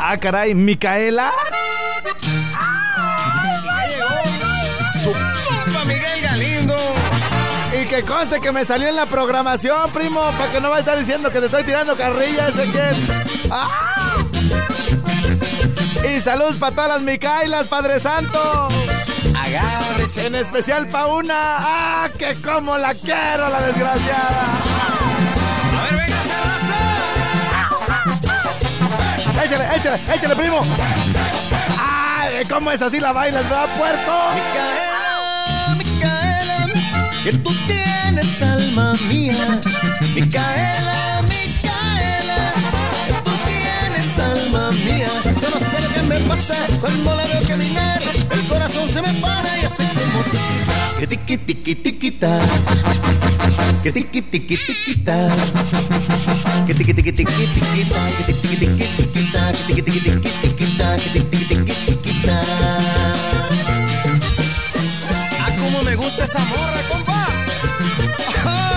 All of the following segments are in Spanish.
Ah, caray, Micaela. Su compa Miguel Galindo. Y que conste que me salió en la programación, primo, para que no va a estar diciendo que te estoy tirando carrilla, Ezequiel. ¡Ah! Y salud para todas las Micaelas, Padre Santo. Agárrese. En especial pa' una. ¡Ah, que como la quiero, la desgraciada! Échale, échale, échale, primo. ¡Ay, cómo es así la bailas, verdad, puerco! Micaela, Micaela, que tú tienes alma mía. Micaela, Micaela, que tú tienes alma mía. Yo no sé lo que me pasa cuando la veo caminar. El corazón se me para y hace como que tiqui tiqui tiquita. Que tiqui tiqui tiquita. Que tiqui tiqui tiqui tiquita. Que tiqui tiqui tiquita. Ah, cómo me gusta esa morra, compa.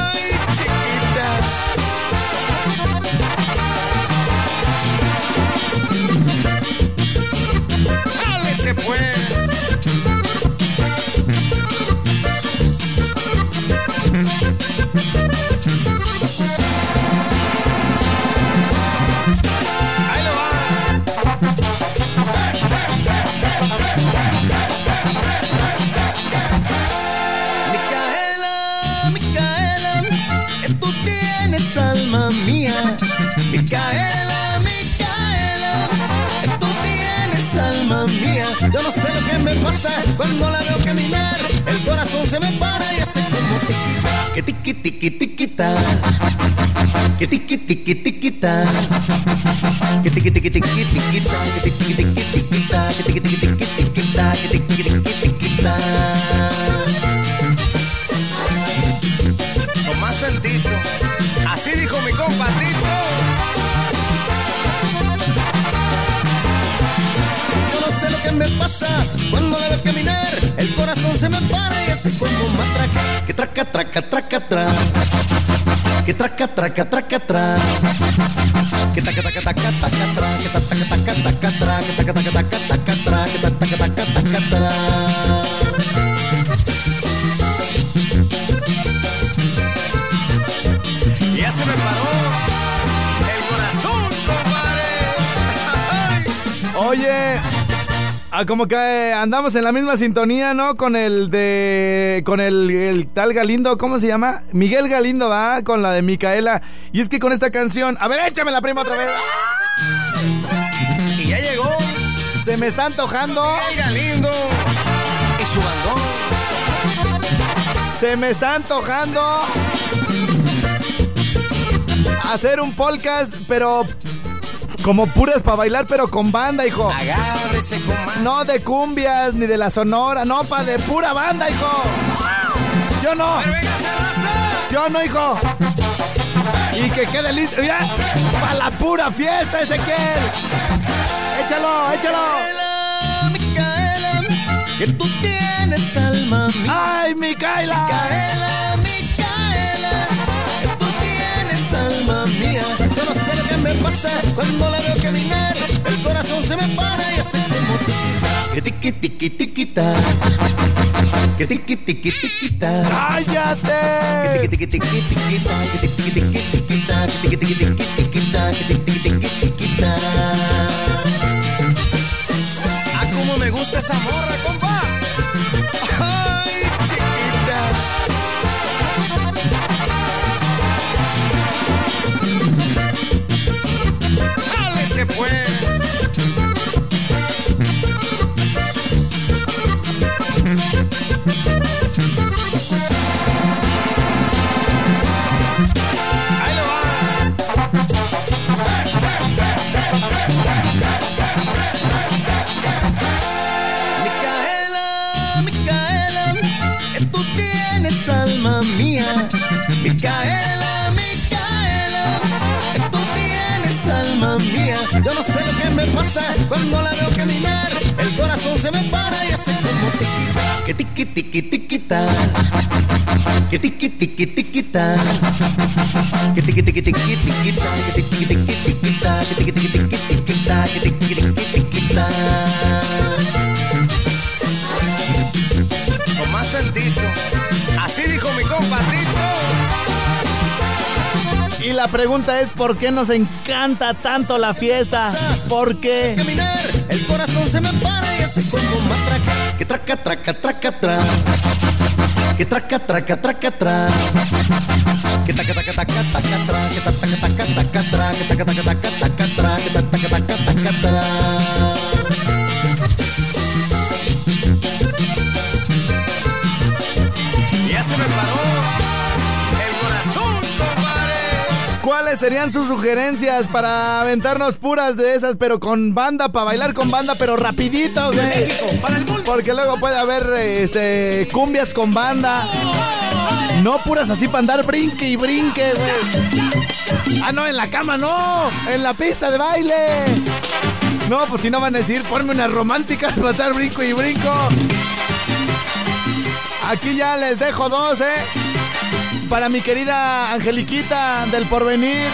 Se me para y hace como que tiqui tiqui tiquita. Que tiqui tiqui tiquita. Que tiqui tiqui tiqui tiquita. Que tiqui tiqui tiquita. Que tiqui tiqui tiqui tiquita. Que tiqui tiqui tiquita. Tomaste el tito. Así dijo mi compa Tito. Yo no sé lo que me pasa cuando la veo caminar. Se me para y hace como matraca. Que traca, traca, traca, tra. Que traca, traca, traca, tra. Que taca, taca, taca, taca, tra. Que taca, taca, taca, tra. Que taca, taca, taca, taca, tra. Que taca, taca, taca, taca, tra. Ya se me paró el corazón, compadre. Oye, ah, como que eh, andamos en la misma sintonía, ¿no? Con el de. Con el, el tal Galindo, ¿cómo se llama? Miguel Galindo, va Con la de Micaela. Y es que con esta canción. A ver, échame la prima otra vez. Y ya llegó Se me está antojando. el Galindo y su bandón. Se me está antojando. Hacer un podcast, pero. Como puras para bailar, pero con banda, hijo. Agárrese. No de cumbias ni de la sonora, no, pa' de pura banda, hijo. ¿Sí o no? ¿Sí o no, hijo? Y que quede listo. Mira, para la pura fiesta, Ezequiel. Échalo, échalo. Micaela, Micaela, que tú tienes alma mía. ¡Ay! Micaela, Micaela, pasa cuando la veo caminar. El corazón se me para y hace como que tiqui tiqui tiquita. Que tiqui tiqui tiquita. ¡Cállate! Que tiqui tiqui tiquita. Que tiqui tiqui tiquita. Que tiqui tiqui tiqui tiquita. Que tiqui tiqui tiquita. Ah, cómo me gusta esa morra, compa. Cuando la veo caminar. El corazón se me para y hace como tiquita. Que tiqui tiqui tiquita. Que tiqui tiqui tiquita. Que tiqui tiqui tiqui tiquita. Que tiqui tiqui tiquita. Que tiqui tiqui tiqui tiquita. Que tiqui tiqui tiquita. Con más sentido. Así dijo mi compa Y la pregunta es, ¿por qué nos encanta tanto la fiesta? ¿Por qué? Caminar, el corazón se me para y hace como matraca. Que traca, traca, traca, tra. Que traca, traca, traca, tra. Que taca, taca, taca, taca. Que taca, taca, taca, taca. Que taca, taca, taca, taca. Que taca, taca, taca, taca. ¿Cuáles serían sus sugerencias para aventarnos puras de esas, pero con banda, para bailar con banda, pero rapidito, güey? Porque luego puede haber este cumbias con banda. No puras así para andar brinque y brinque, güey. Ah, no, en la cama no. En la pista de baile. No, pues si no van a decir, ponme unas románticas para estar brinco y brinco. Aquí ya les dejo dos, ¿eh? Para mi querida Angeliquita del Porvenir.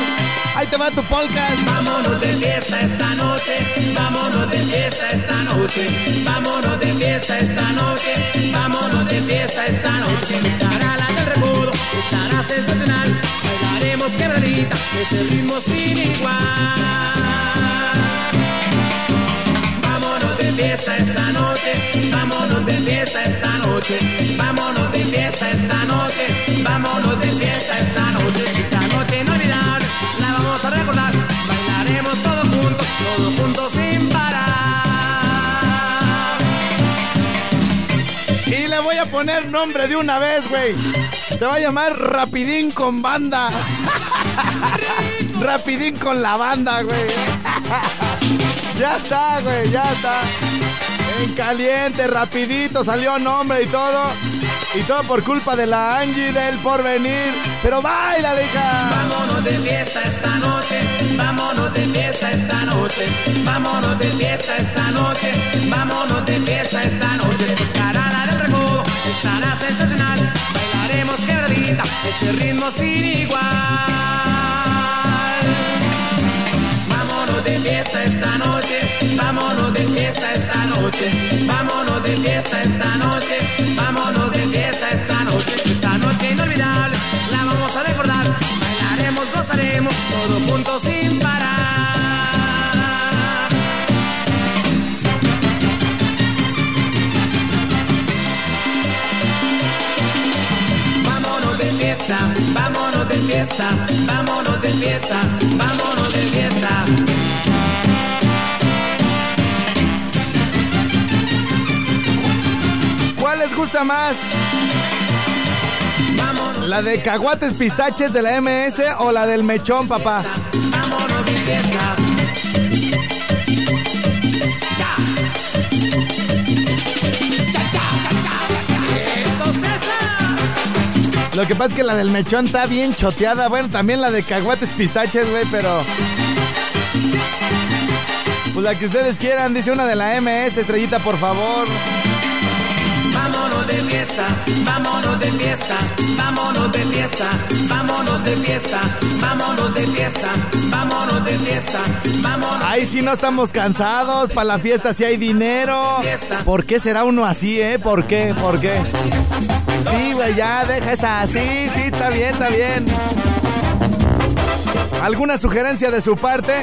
Ahí te va tu podcast. Vámonos de fiesta esta noche, vámonos de fiesta esta noche, vámonos de fiesta esta noche, vámonos de fiesta esta noche. Estará la del estará sensacional, bailaremos quebradita, ese ritmo sin igual. Fiesta esta noche, vámonos de fiesta esta noche, vámonos de fiesta esta noche, vámonos de fiesta esta noche, esta noche inolvidable, la vamos a recordar, bailaremos todos juntos, todos juntos sin parar. Y le voy a poner nombre de una vez, güey. Se va a llamar Rapidín con banda. Rapidín con la banda, güey. Ya está, güey, ya está. En caliente, rapidito, salió nombre y todo. Y todo por culpa de la Angie del porvenir. Pero baila, hija. Vámonos de fiesta esta noche, vámonos de fiesta esta noche, vámonos de fiesta esta noche, vámonos de fiesta esta noche. Tocará la del recodo, estará sensacional, bailaremos quebradita, ese ritmo sin igual. Vámonos de fiesta esta noche, vámonos vámonos de fiesta esta noche, gusta más? ¿La de caguates pistaches de la MS o la del mechón, papá? Lo que pasa es que la del mechón está bien choteada. Bueno, también la de caguates pistaches, güey, pero. Pues la que ustedes quieran, dice una de la MS, estrellita, por favor. Vámonos de fiesta, vámonos de fiesta, vámonos de fiesta, vámonos de fiesta, vámonos de fiesta, vámonos de fiesta, vámonos. Ahí sí no estamos cansados, para la fiesta sí hay dinero. ¿Por qué será uno así, eh? ¿Por qué? ¿Por qué? Sí, güey, ya, deja esa. Sí, sí, está bien, está bien. ¿Alguna sugerencia de su parte?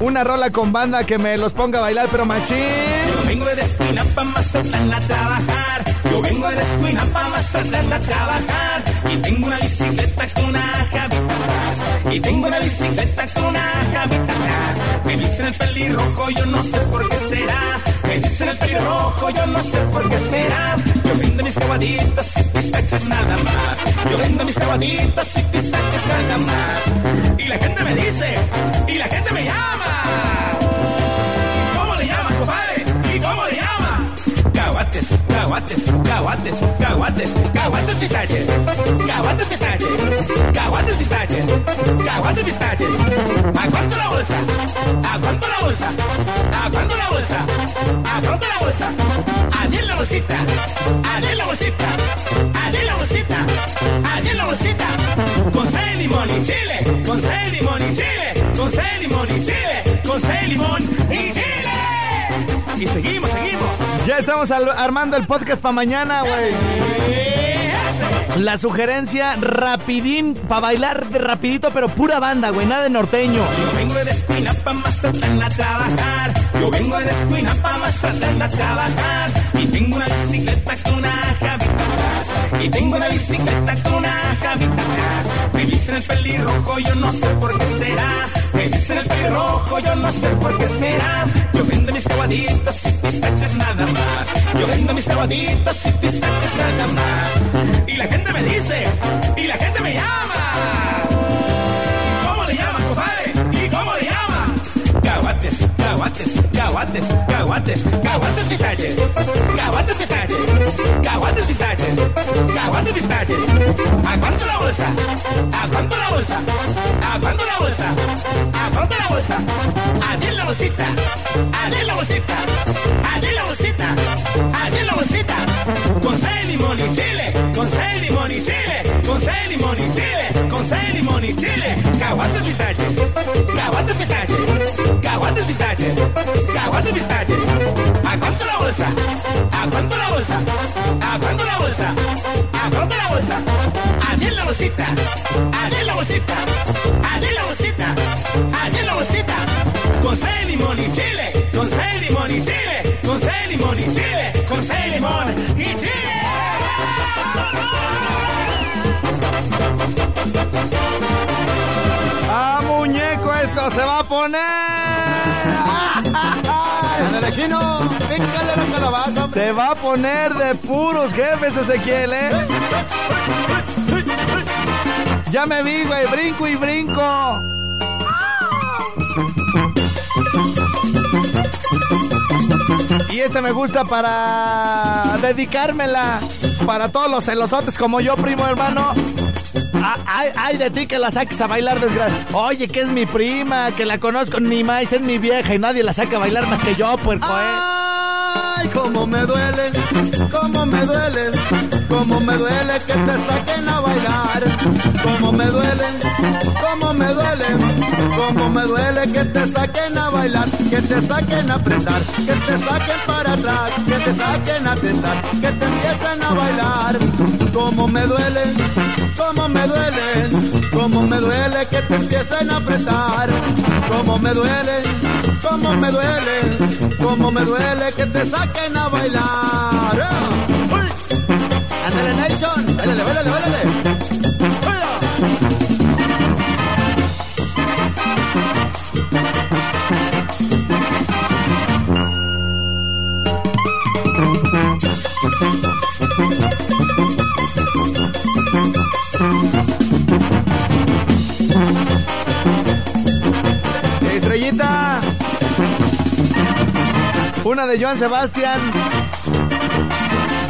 Una rola con banda que me los ponga a bailar, pero machín. Yo vengo de Escuinapa, Mazatlán a trabajar. Yo vengo de Escuinapa, Mazatlán a trabajar. Y tengo una bicicleta con una javita atrás. Y tengo una bicicleta con una javita atrás. Me dicen el pelirrojo, yo no sé por qué será. Me dicen el pelirrojo, yo no sé por qué será. Yo vendo mis caguaditas y pistachos nada más. Yo vendo mis caguaditas y pistachos nada más. Y la gente me dice, y la gente me llama. Caguates, caguates. caguates, caguates, caguates, pistaches, caguates pistaches, caguates pistaches, caguates pistaches. ¿A cuánto la bolsa? ¿A cuánto la bolsa? ¿A cuánto la bolsa? ¿A cuánto la bolsa? En la bolsita, en la bolsita, en la bolsita, en la bolsita. Con seis limón y chile, con seis limón y chile, con seis limón y chile, con seis limón y chile. Y seguimos, seguimos. Ya estamos armando el podcast para mañana, güey. La sugerencia rapidín, para bailar de rapidito, pero pura banda, güey, nada de norteño. Yo vengo de Escuinapa, Mazatlán a trabajar. Yo vengo de Escuinapa, Mazatlán a trabajar. Y tengo una bicicleta con una. Y tengo una bicicleta con una javita atrás. Me dicen el pelirrojo, yo no sé por qué será. Me dicen el pelirrojo, yo no sé por qué será. Yo vendo mis caguaditos y pistaches nada más. Yo vendo mis caguaditos y pistaches nada más. Y la gente me dice, y la gente me llama. Caguates, caguates, caguates, caguates, pistaches, caguates pistaches, caguates pistaches, caguates pistaches. ¿A cuánto la bolsa? ¿A cuánto la bolsa? ¿A cuánto la bolsa? ¿A cuánto la bolsa? En la bolsita, en la bolsita, en la bolsita, en la bolsita. Con seis limón y chile, con seis limón y chile, con seis limón y chile, con seis limón y chile. Caguates pistaches, caguates pistaches, caguates pistaches, caguates pistaches. ¿A cuánto la bolsa? ¿A cuánto la bolsa? ¿A cuánto la bolsa? ¿A cuánto la bolsa? Allí en la bolsita, allí en la bolsita, allí en la bolsita, allí en la bolsita. Con seis limón y chile, chino, pícale la calabaza. Se va a poner de puros jefes, Ezequiel, ¿eh? Ya me vi, güey, brinco y brinco. Y este me gusta para dedicármela para todos los celosotes como yo, primo hermano. Ah, Ay, de ti que la saques a bailar desgracia. Oye, que es mi prima, que la conozco, ni más, es mi vieja y nadie la saca a bailar más que yo, puerco, ¿eh? Ay, cómo me duele, cómo me duele, cómo me duele que te saquen a bailar. Cómo me duele, cómo me duele, cómo me duele que te saquen a bailar, que te saquen a apretar, que te saquen para atrás, que te saquen a tentar, que te empiecen a bailar. Cómo me duele, duele, cómo me duele que te empiecen a apretar. Cómo me duele, cómo me duele, cómo me duele que te saquen a bailar. ¡Uy! Ándale, Nation, bailale, bailale, bailale. ¡Uy! Una de Joan Sebastián.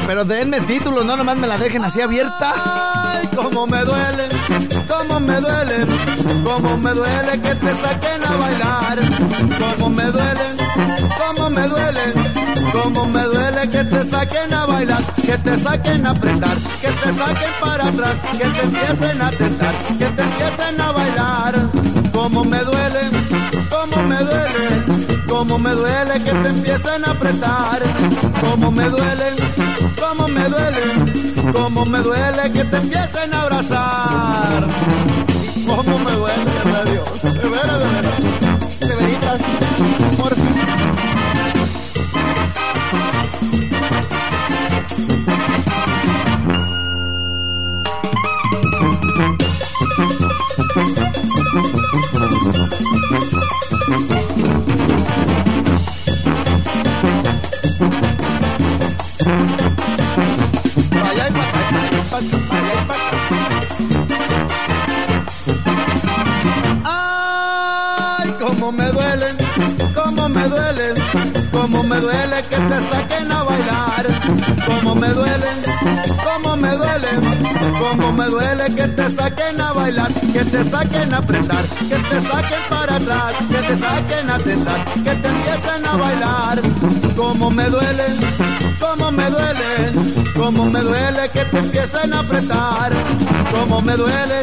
Pero denme títulos, no nomás me la dejen así abierta. Ay, cómo me duele, cómo me duele, cómo me duele que te saquen a bailar. Cómo me duele, cómo me duele, cómo me duele que te saquen a bailar, que te saquen a apretar, que te saquen para atrás, que te empiecen a tentar, que te empiecen a bailar. Cómo me duele, cómo me duele, cómo me duele que te empiecen a apretar. Cómo me duele, cómo me duele, cómo me duele que te empiecen a abrazar. Te saquen a tentar, que te empiecen a bailar. Cómo me duele, cómo me duele, cómo me duele que te empiecen a apretar, cómo me duele,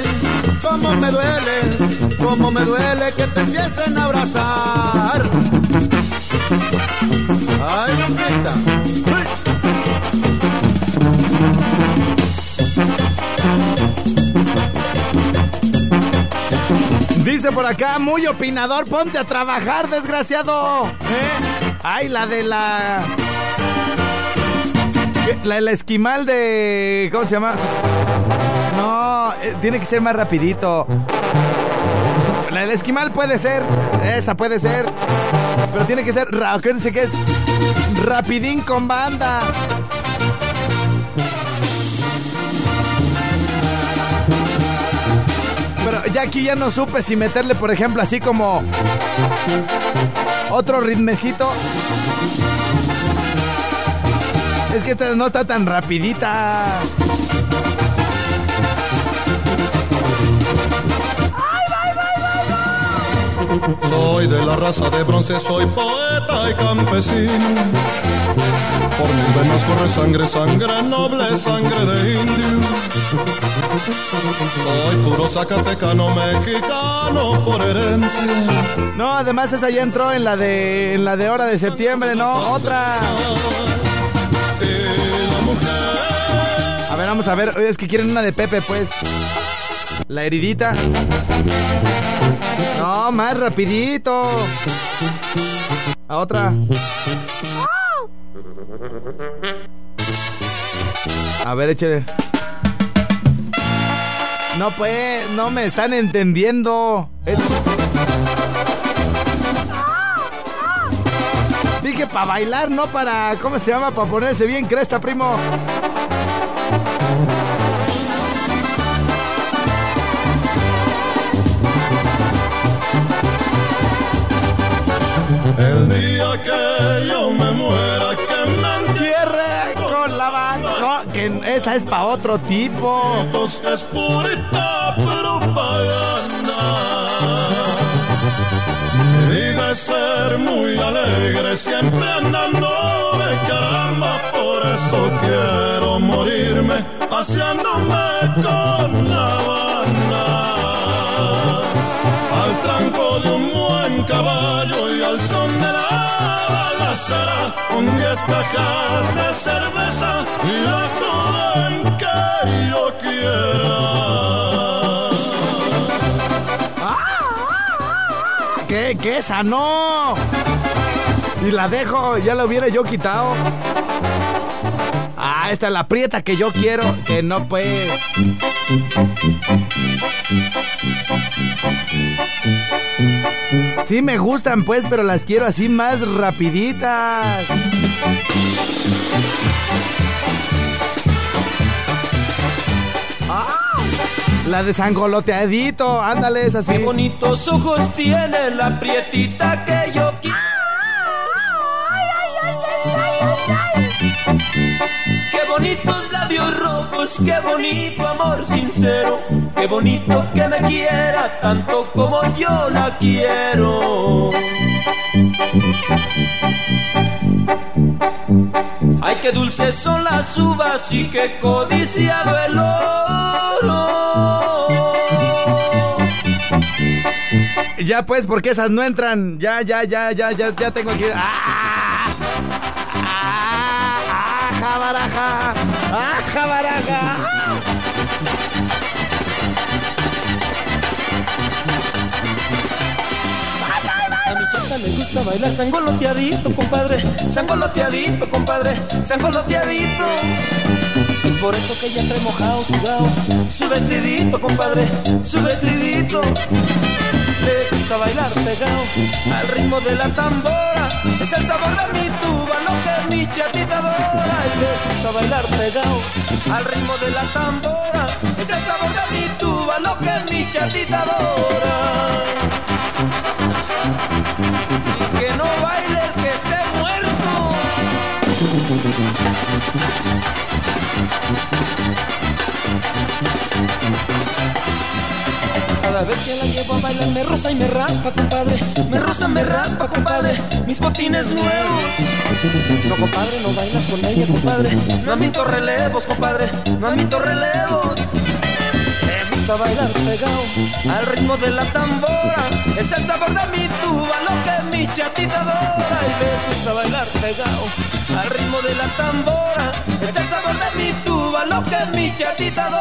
cómo me duele, cómo me duele que te empiecen a abrazar. Ay, Dice por acá, muy opinador, ponte a trabajar, desgraciado. ¿Eh? Ay, la de la... La, la esquimal de... ¿Cómo se llama? No, eh, tiene que ser más rapidito. La del esquimal puede ser, esa puede ser. Pero tiene que ser, acuérdense que es rapidín con banda. Ya aquí ya no supe si meterle, por ejemplo, así como otro ritmecito. Es que esta no está tan rapidita. Soy de la raza de bronce, soy poeta y campesino. Por mis venas corre sangre, sangre noble, sangre de indio. Soy puro zacatecano mexicano por herencia. No, además esa ya entró en la de en la de hora de septiembre, no, otra. A ver, vamos a ver, es que quieren una de Pepe, pues. La heridita. No, más rapidito. A otra. A ver, échale. No, pues, no me están entendiendo. Dije para bailar, no para. ¿Cómo se llama? Para ponerse bien cresta, primo. El día que yo me muera, que me entierre con la banda. No, que esa es para otro tipo. Que es purita propaganda. Diga ser muy alegre, siempre andando de caramba. Por eso quiero morirme paseándome con la banda. Al tranco de un buen caballo balacera, con diez cajas de cerveza y la joven que yo quiera. ¿Qué? ¿Qué esa? ¡No! Y la dejo, ya la hubiera yo quitado. Ah, esta es la prieta que yo quiero, que no puede. Sí me gustan pues, pero las quiero así más rapiditas. Ah, la de sangoloteadito, ándale, es así. Qué bonitos ojos tiene la prietita que yo quiero. Qué bonitos qué bonito amor sincero, qué bonito que me quiera tanto como yo la quiero. Ay, qué dulces son las uvas y qué codiciado el oro. Ya pues, porque esas no entran. Ya, ya, ya, ya, ya, ya tengo aquí. ¡Ah! ¡Ah! ¡Aja, baraja! ¡Aja, baraja! A mi chata le gusta bailar sangoloteadito, compadre. Sangoloteadito, compadre. Sangoloteadito. Es por eso que ella trae mojado, sudado. Su vestidito, compadre. Su vestidito. Le gusta bailar pegado al ritmo de la tambora. Es el sabor de mi que mi chatita adora. Y le gusta bailar pegado al ritmo de la tambora. Es sabor de mi tuba, lo que mi chatita adora. Que no baile el que esté muerto. Cada vez que la llevo a bailar me rosa y me raspa, compadre. Me rosa, me raspa, compadre. Mis botines nuevos. No, compadre, no bailas con ella, compadre. No admito relevos, compadre. No admito relevos. Me gusta bailar pegado al ritmo de la tambora. Es el sabor de mi tuba, lo que mi chatita adora. Y me gusta bailar pegado al ritmo de la tambora. Es el sabor de mi tuba, lo que mi chatita.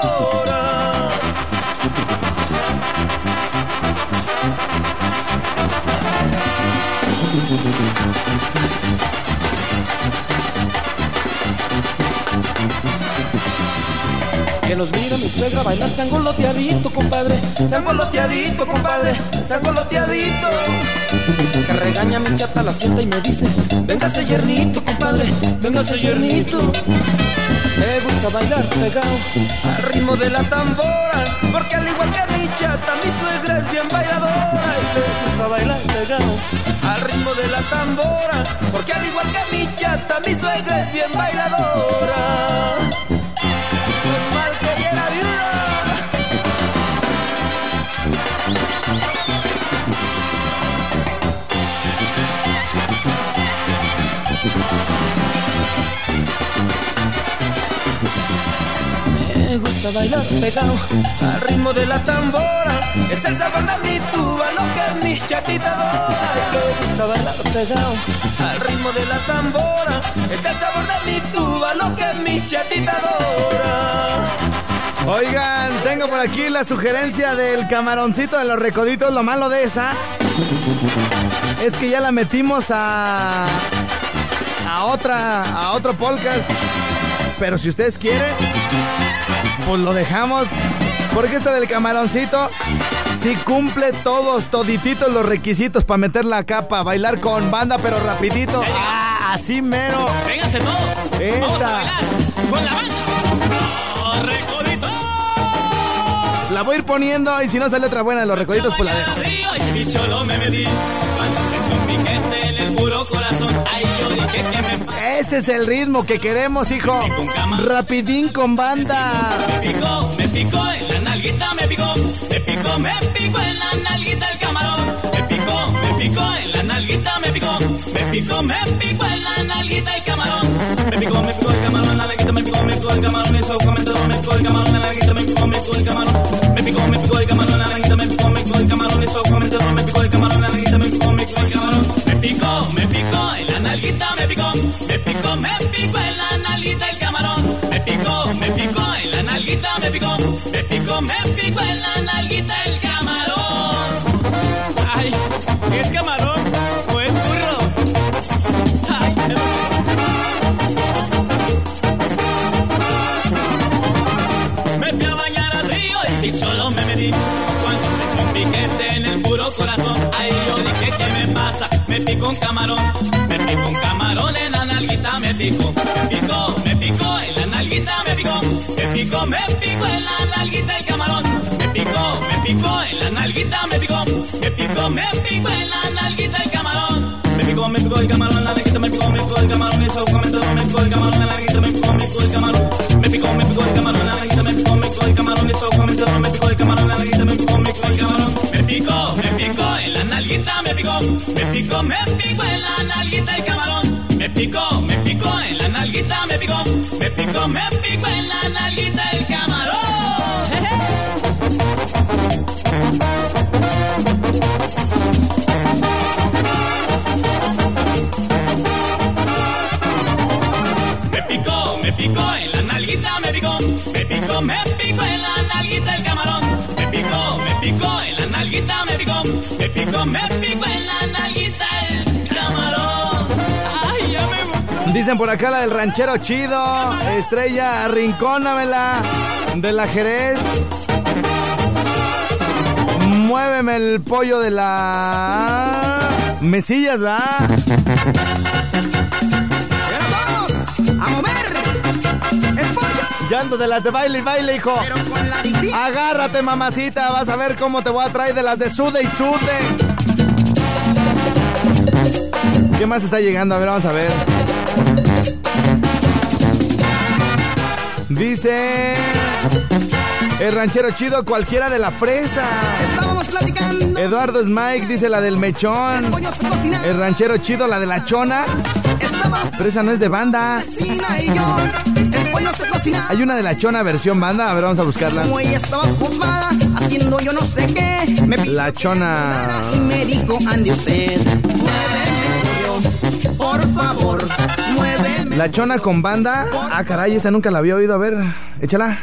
Que nos mira mi suegra bailar sangoloteadito, compadre. Sangoloteadito, compadre. Sangoloteadito. Que regaña mi chata la sienta y me dice: Véngase yernito, compadre. Véngase yernito. Me gusta bailar pegado al ritmo de la tambora. Porque al igual que mi chata, mi suegra es bien bailadora. Y me gusta bailar pegado al ritmo de la tambora. Porque al igual que mi chata, mi suegra es bien bailadora. Me gusta bailar pegado al ritmo de la tambora. Es el sabor de mi tuba, lo que mis chatitas adora. Me gusta bailar pegado al ritmo de la tambora. Es el sabor de mi tuba, lo que mis chatitas. Oigan, tengo por aquí la sugerencia del camaroncito de los recoditos. Lo malo de esa es que ya la metimos a a otra a otro podcast. Pero si ustedes quieren, pues lo dejamos. Porque esta del camaroncito sí cumple todos, todititos los requisitos para meter la capa, bailar con banda, pero rapidito. Ah, así mero. Véngase todo. Esta. Vamos a bailar con la banda. La voy a ir poniendo y si no sale otra buena de los recoditos, pues la dejo. Este es el ritmo que queremos, hijo. Rapidín con banda. Me picó, me picó en la nalguita, me picó. Me picó, me picó en la nalguita el camarón. Me picó, me picó en la nalguita, me picó. Me picó, me picó en la nalguita el camarón. Me picó, me picó el camarón, la nalguita, me picó, me picó el camarón. Eso comentó, me picó el camarón, la nalguita, me picó, me picó el camarón. Me picó, me picó el camarón, la nalguita, me picó, me picó el camarón. Eso comentó, me picó el camarón, la nalguita, me picó, me el. Me picó, me picó en la nalguita, me picó. Me picó, me picó en la nalguita el camarón. Me picó, me picó en la nalguita, me picó. Me picó, me picó en la nalguita el camarón. Ay, ¿es camarón un camarón, me picó un camarón en la nalguita, me picó. Me picó, me picó en la nalguita, me picó. Me picó, me picó en la nalguita el camarón. Me picó, me picó en la nalguita, me picó. Me picó, me picó en la nalguita el camarón. Me picó, me picó el camarón, la nalguita, me picó, me picó el camarón. Eso comentó, me picó el camarón, la nalguita, me picó, me picó el camarón. Me picó, me picó el camarón, la nalguita, me picó, me picó el camarón. Eso comentó, me picó el camarón, la nalguita, me picó. Me picó, en la nalguita el camarón. Me picó, me picó en la nalguita, me picó. Me picó, me picó en la nalguita el me. Me me en la el camarón. Dicen por acá la del ranchero chido. Estrella, rincónamela. De la Jerez. Muéveme el pollo de la. Mesillas, va. De las de baile y baile, hijo. pero con la alegría. Agárrate, mamacita. Vas a ver cómo te voy a traer de las de sude y sude. ¿Qué más está llegando? A ver, vamos a ver. Dice. El ranchero chido, cualquiera de la fresa. Estábamos platicando. Eduardo Smike dice la del mechón. El ranchero chido, la de la chona. Estaba Pero esa no es de banda. Hay una de la chona versión banda. A ver, vamos a buscarla. Como ella estaba ocupada haciendo yo no sé qué. Me pidió La chona. Y me dijo, ande usted. Muéveme. Por favor, muéveme. La chona con banda. Ah, caray, esta nunca la había oído. A ver, échala.